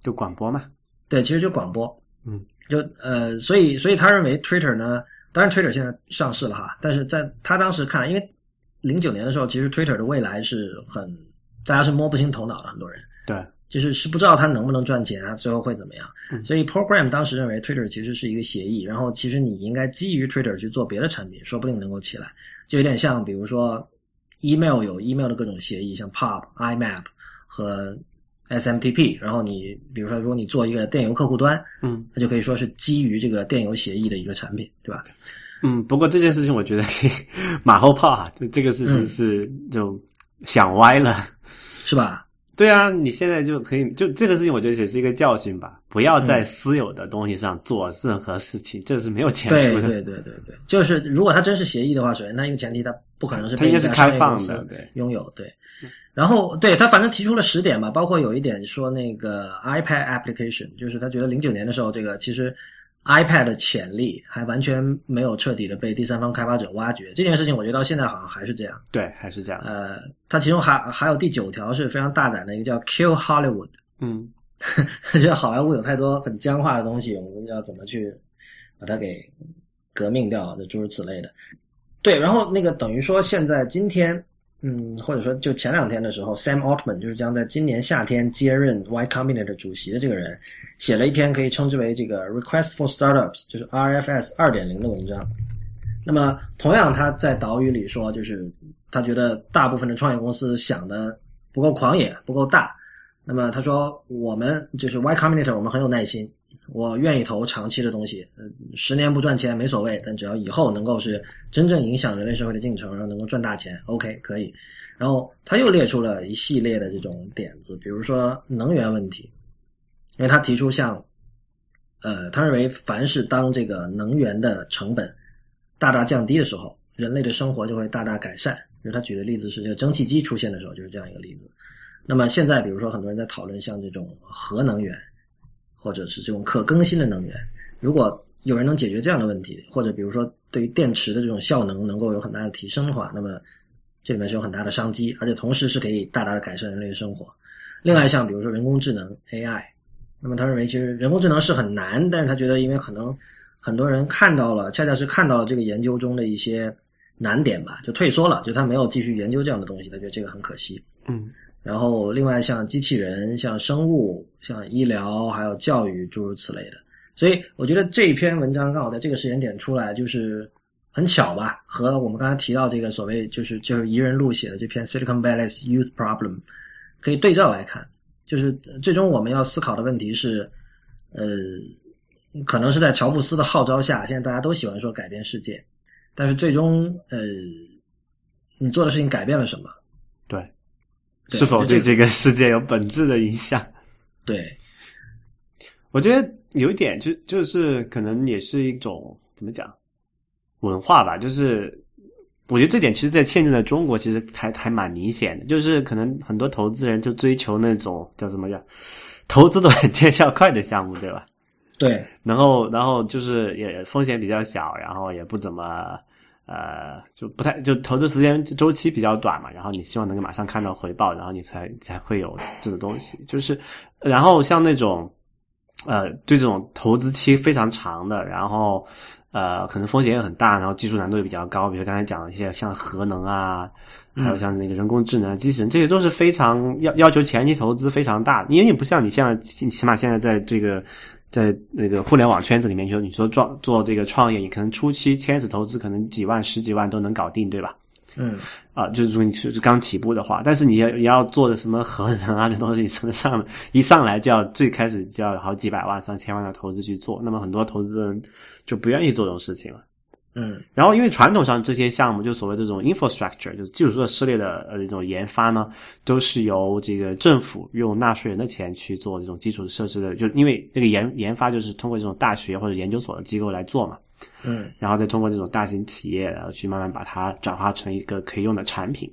就广播嘛。对，其实就广播，嗯，就呃，所以所以他认为 Twitter 呢，当然 Twitter 现在上市了哈，但是在他当时看来，因为零九年的时候，其实 Twitter 的未来是很大家是摸不清头脑的，很多人对，就是是不知道它能不能赚钱啊，最后会怎么样。嗯所以 Program 当时认为 Twitter 其实是一个协议，然后其实你应该基于 Twitter 去做别的产品，说不定能够起来，就有点像比如说 email 有 email 的各种协议，像 Pub、IMAP 和 SMTP，然后你比如说如果你做一个电邮客户端，嗯那就可以说是基于这个电邮协议的一个产品，对吧？嗯。不过这件事情我觉得 马后炮啊，这这个事情嗯是就想歪了。是吧？对啊，你现在就可以就这个事情，我觉得也是一个教训吧，不要在私有的东西上做任何事情，这是没有前途的。对对对对对，就是如果它真是协议的话，首先它一个前提，它不可能是被它应该是开放的对拥有对。然后对他反正提出了十点吧，包括有一点说那个 iPad application，就是他觉得零九年的时候，这个其实 iPad 的潜力还完全没有彻底的被第三方开发者挖掘。这件事情，我觉得到现在好像还是这样。对，还是这样。呃，它其中还还有第九条是非常大胆的一个叫 Kill Hollywood，嗯 觉得好莱坞有太多很僵化的东西，我们要怎么去把它给革命掉，就诸如此类的。对，然后那个等于说现在今天，嗯，或者说就前两天的时候，Sam Altman 就是将在今年夏天接任 Y Combinator 主席的这个人，写了一篇可以称之为这个 Request for Startups，就是 RFS 二点零的文章。那么同样他在导语里说，就是他觉得大部分的创业公司想的不够狂野，不够大。那么他说，我们就是 Y Combinator，我们很有耐心，我愿意投长期的东西，呃，十年不赚钱没所谓，但只要以后能够是真正影响人类社会的进程，然后能够赚大钱，OK 可以。然后他又列出了一系列的这种点子，比如说能源问题，因为他提出像，呃，他认为凡是当这个能源的成本大大降低的时候，人类的生活就会大大改善。就是他举的例子是这个蒸汽机出现的时候，就是这样一个例子。那么现在，比如说很多人在讨论像这种核能源，或者是这种可更新的能源，如果有人能解决这样的问题，或者比如说对于电池的这种效能能够有很大的提升的话，那么这里面是有很大的商机，而且同时是可以大大的改善人类的生活。另外，像比如说人工智能 AI，那么他认为其实人工智能是很难，但是他觉得因为可能很多人看到了，恰恰是看到了这个研究中的一些难点吧，就退缩了，就他没有继续研究这样的东西，他觉得这个很可惜。嗯然后，另外像机器人、像生物、像医疗，还有教育，诸如此类的。所以，我觉得这一篇文章刚好在这个时间点出来，就是很巧吧，和我们刚才提到这个所谓就是就是宜人录写的这篇 Silicon Valley's Youth Problem 可以对照来看。就是最终我们要思考的问题是，呃，可能是在乔布斯的号召下，现在大家都喜欢说改变世界，但是最终，呃，你做的事情改变了什么？对是否对这个世界有本质的影响？对，我觉得有一点就就是可能也是一种怎么讲文化吧，就是我觉得这点其实，在现在的中国其实还还蛮明显的，就是可能很多投资人就追求那种叫什么叫投资短见效快的项目，对吧？对，然后然后就是也风险比较小，然后也不怎么。呃，就不太就投资时间周期比较短嘛，然后你希望能够马上看到回报，然后你才才会有这个东西。就是，然后像那种呃，对这种投资期非常长的，然后呃，可能风险也很大，然后技术难度也比较高，比如刚才讲的一些像核能啊，还有像那个人工智能、机器人，这些都是非常要要求前期投资非常大的，因为你不像你现在，起码现在在这个。在那个互联网圈子里面，就你说做做这个创业，你可能初期千始投资可能几万、十几万都能搞定，对吧？嗯啊，就是如果你是刚起步的话，但是你要你要做的什么核能啊这东西，真的上一上来就要最开始就要好几百万上千万的投资去做，那么很多投资人就不愿意做这种事情了。嗯。然后，因为传统上这些项目，就所谓这种 infrastructure，就是基础设施类的呃这种研发呢，都是由这个政府用纳税人的钱去做这种基础设施的，就因为这个研研发就是通过这种大学或者研究所的机构来做嘛，嗯。然后再通过这种大型企业，然后去慢慢把它转化成一个可以用的产品。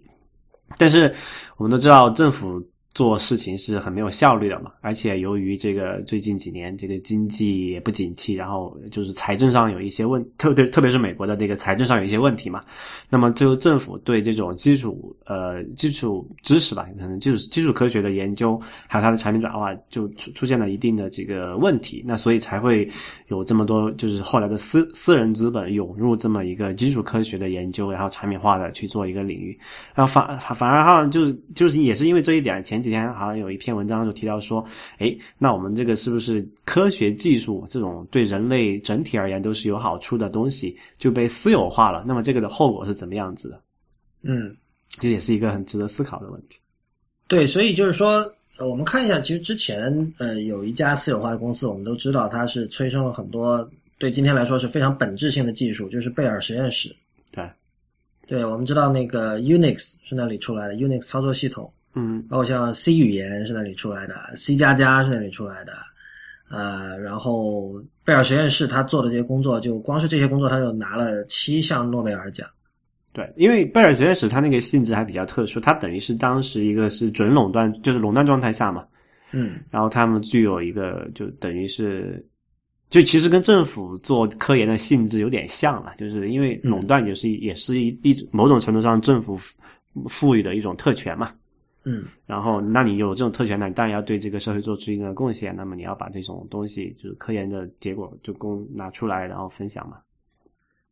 但是我们都知道，政府做事情是很没有效率的嘛，而且由于这个最近几年这个经济也不景气，然后就是财政上有一些问，特别特别是美国的这个财政上有一些问题嘛，那么就政府对这种基础呃基础知识吧，可能基础基础科学的研究，还有它的产品转化，就出出现了一定的这个问题，那所以才会有这么多就是后来的私私人资本涌入这么一个基础科学的研究，然后产品化的去做一个领域，然后反反反而好像就是就是也是因为这一点，前几天好像有一篇文章就提到说，哎，那我们这个是不是科学技术这种对人类整体而言都是有好处的东西就被私有化了？那么这个的后果是怎么样子的？嗯，这也是一个很值得思考的问题。对，所以就是说，呃，我们看一下，其实之前呃有一家私有化的公司，我们都知道它是催生了很多对今天来说是非常本质性的技术，就是贝尔实验室。对，对，我们知道那个 Unix 是那里出来的，Unix 操作系统，嗯包括像 C 语言是那里出来的，C 加加是那里出来的，呃，然后贝尔实验室他做的这些工作，就光是这些工作，他就拿了七项诺贝尔奖。对，因为贝尔实验室它那个性质还比较特殊，它等于是当时一个是准垄断，就是垄断状态下嘛，嗯然后他们具有一个就等于是，就其实跟政府做科研的性质有点像了，就是因为垄断也是、也是一一某种程度上政府赋予的一种特权嘛。嗯然后，那你有这种特权，呢你当然要对这个社会做出一定的贡献。那么你要把这种东西，就是科研的结果，就供拿出来，然后分享嘛。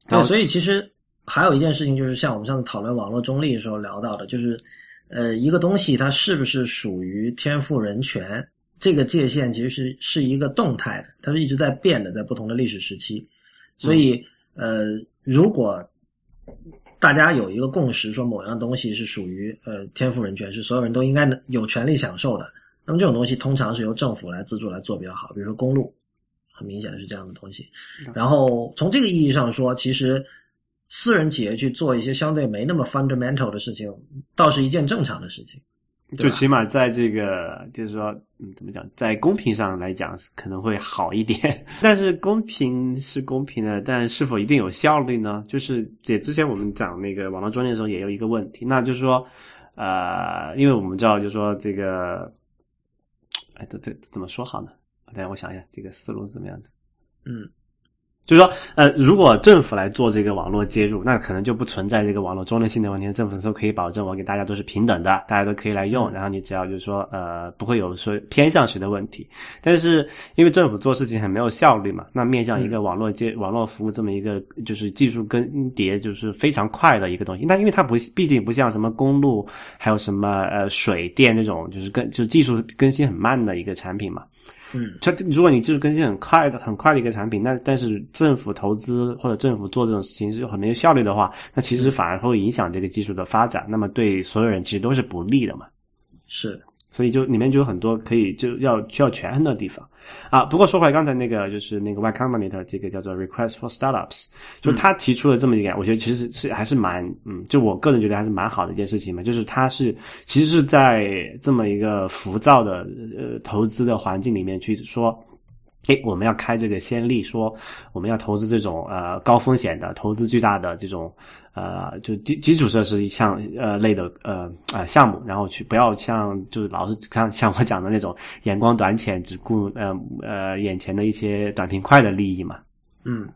对，所以其实还有一件事情，就是像我们上次讨论网络中立的时候聊到的，就是呃，一个东西它是不是属于天赋人权，这个界限其实是是一个动态的，它是一直在变的，在不同的历史时期。所以呃，如果大家有一个共识，说某样东西是属于呃天赋人权，是所有人都应该能有权利享受的，那么这种东西通常是由政府来资助来做比较好，比如说公路，很明显的是这样的东西。然后从这个意义上说，其实私人企业去做一些相对没那么 fundamental 的事情，倒是一件正常的事情。就起码在这个，就是说，嗯，怎么讲，在公平上来讲可能会好一点。但是公平是公平的，但是否一定有效率呢？就是这之前我们讲那个网络中介的时候也有一个问题，那就是说，呃，因为我们知道，就是说这个，哎，这这怎么说好呢？等一下我想一下，这个思路是怎么样子？嗯就是说，呃，如果政府来做这个网络接入，那可能就不存在这个网络中立性的问题。政府都可以保证我给大家都是平等的，大家都可以来用，然后你只要就是说，呃，不会有说偏向谁的问题。但是因为政府做事情很没有效率嘛，那面向一个网络接、网络服务这么一个就是技术更迭就是非常快的一个东西，那因为它不毕竟不像什么公路，还有什么呃水电这种就是更就是技术更新很慢的一个产品嘛。嗯。它如果你技术更新很快的、很快的一个产品，那但是政府投资或者政府做这种事情是很没有效率的话，那其实反而会影响这个技术的发展，那么对所有人其实都是不利的嘛。是所以就里面就有很多可以就要需要权衡的地方啊。不过说回来，刚才那个就是那个 Y Combinator 这个叫做 Request for Startups，就他提出了这么一点，我觉得其实是还是蛮嗯，就我个人觉得还是蛮好的一件事情嘛。就是他是其实是在这么一个浮躁的呃投资的环境里面去说。诶，我们要开这个先例，说我们要投资这种呃高风险的、投资巨大的这种呃就基基础设施项呃类的呃啊、项目，然后去不要像就是老是像像我讲的那种眼光短浅，只顾呃呃眼前的一些短平快的利益嘛。嗯。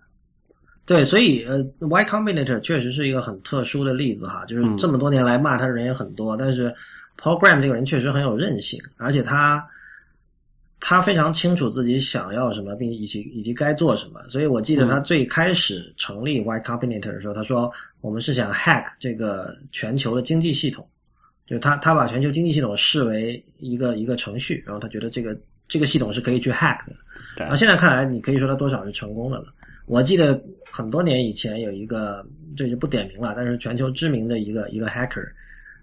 对，所以呃，Y Combinator 确实是一个很特殊的例子哈，就是嗯这么多年来骂他的人也很多，但是 Paul Graham 这个人确实很有韧性，而且他他非常清楚自己想要什么，并以及以及该做什么。所以我记得他最开始成立 Y Combinator 的时候，他说我们是想 hack 这个全球的经济系统，就他他把全球经济系统视为一个一个程序，然后他觉得这个这个系统是可以去 hack 的。对然后现在看来，你可以说他多少是成功的了。我记得很多年以前有一个，这就不点名了，但是全球知名的一个一个 hacker，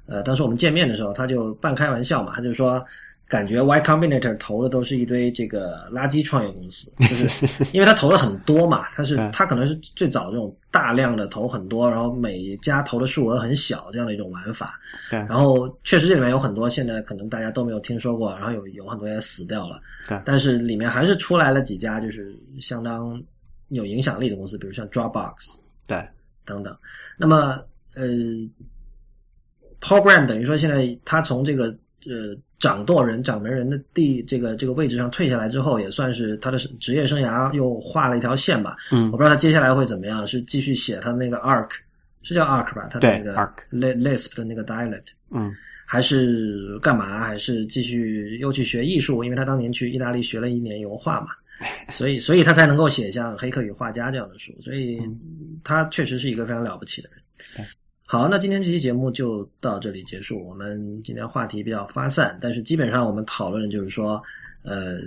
呃，当时我们见面的时候，他就半开玩笑嘛，他就说。感觉 Y Combinator 投的都是一堆这个垃圾创业公司，就是因为他投了很多嘛，他是他可能是最早这种大量的投很多，然后每家投的数额很小这样的一种玩法。对，然后确实这里面有很多现在可能大家都没有听说过，然后有有很多也死掉了。对，但是里面还是出来了几家就是相当有影响力的公司，比如像 Dropbox，对，等等。那么呃，Program 等于说现在他从这个呃。掌舵人、掌门人的地这个这个位置上退下来之后，也算是他的职业生涯又画了一条线吧。嗯，我不知道他接下来会怎么样，是继续写他那个 Arc，是叫 Arc 吧？他的那个 Lisp 的那个 Dialect。嗯，还是干嘛？还是继续又去学艺术？因为他当年去意大利学了一年油画嘛，所以所以他才能够写像《黑客与画家》这样的书。所以他确实是一个非常了不起的人。好，那今天这期节目就到这里结束。我们今天话题比较发散，但是基本上我们讨论的就是说，呃，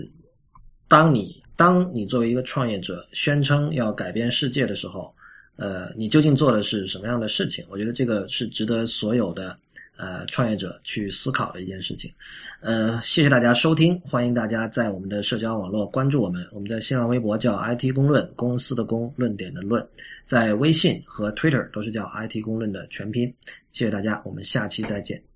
当你当你作为一个创业者宣称要改变世界的时候，呃，你究竟做的是什么样的事情？我觉得这个是值得所有的。呃，创业者去思考的一件事情。呃，谢谢大家收听，欢迎大家在我们的社交网络关注我们。我们在新浪微博叫 IT 公论，公司的公，论点的论，在微信和 Twitter 都是叫 IT 公论的全拼。谢谢大家，我们下期再见。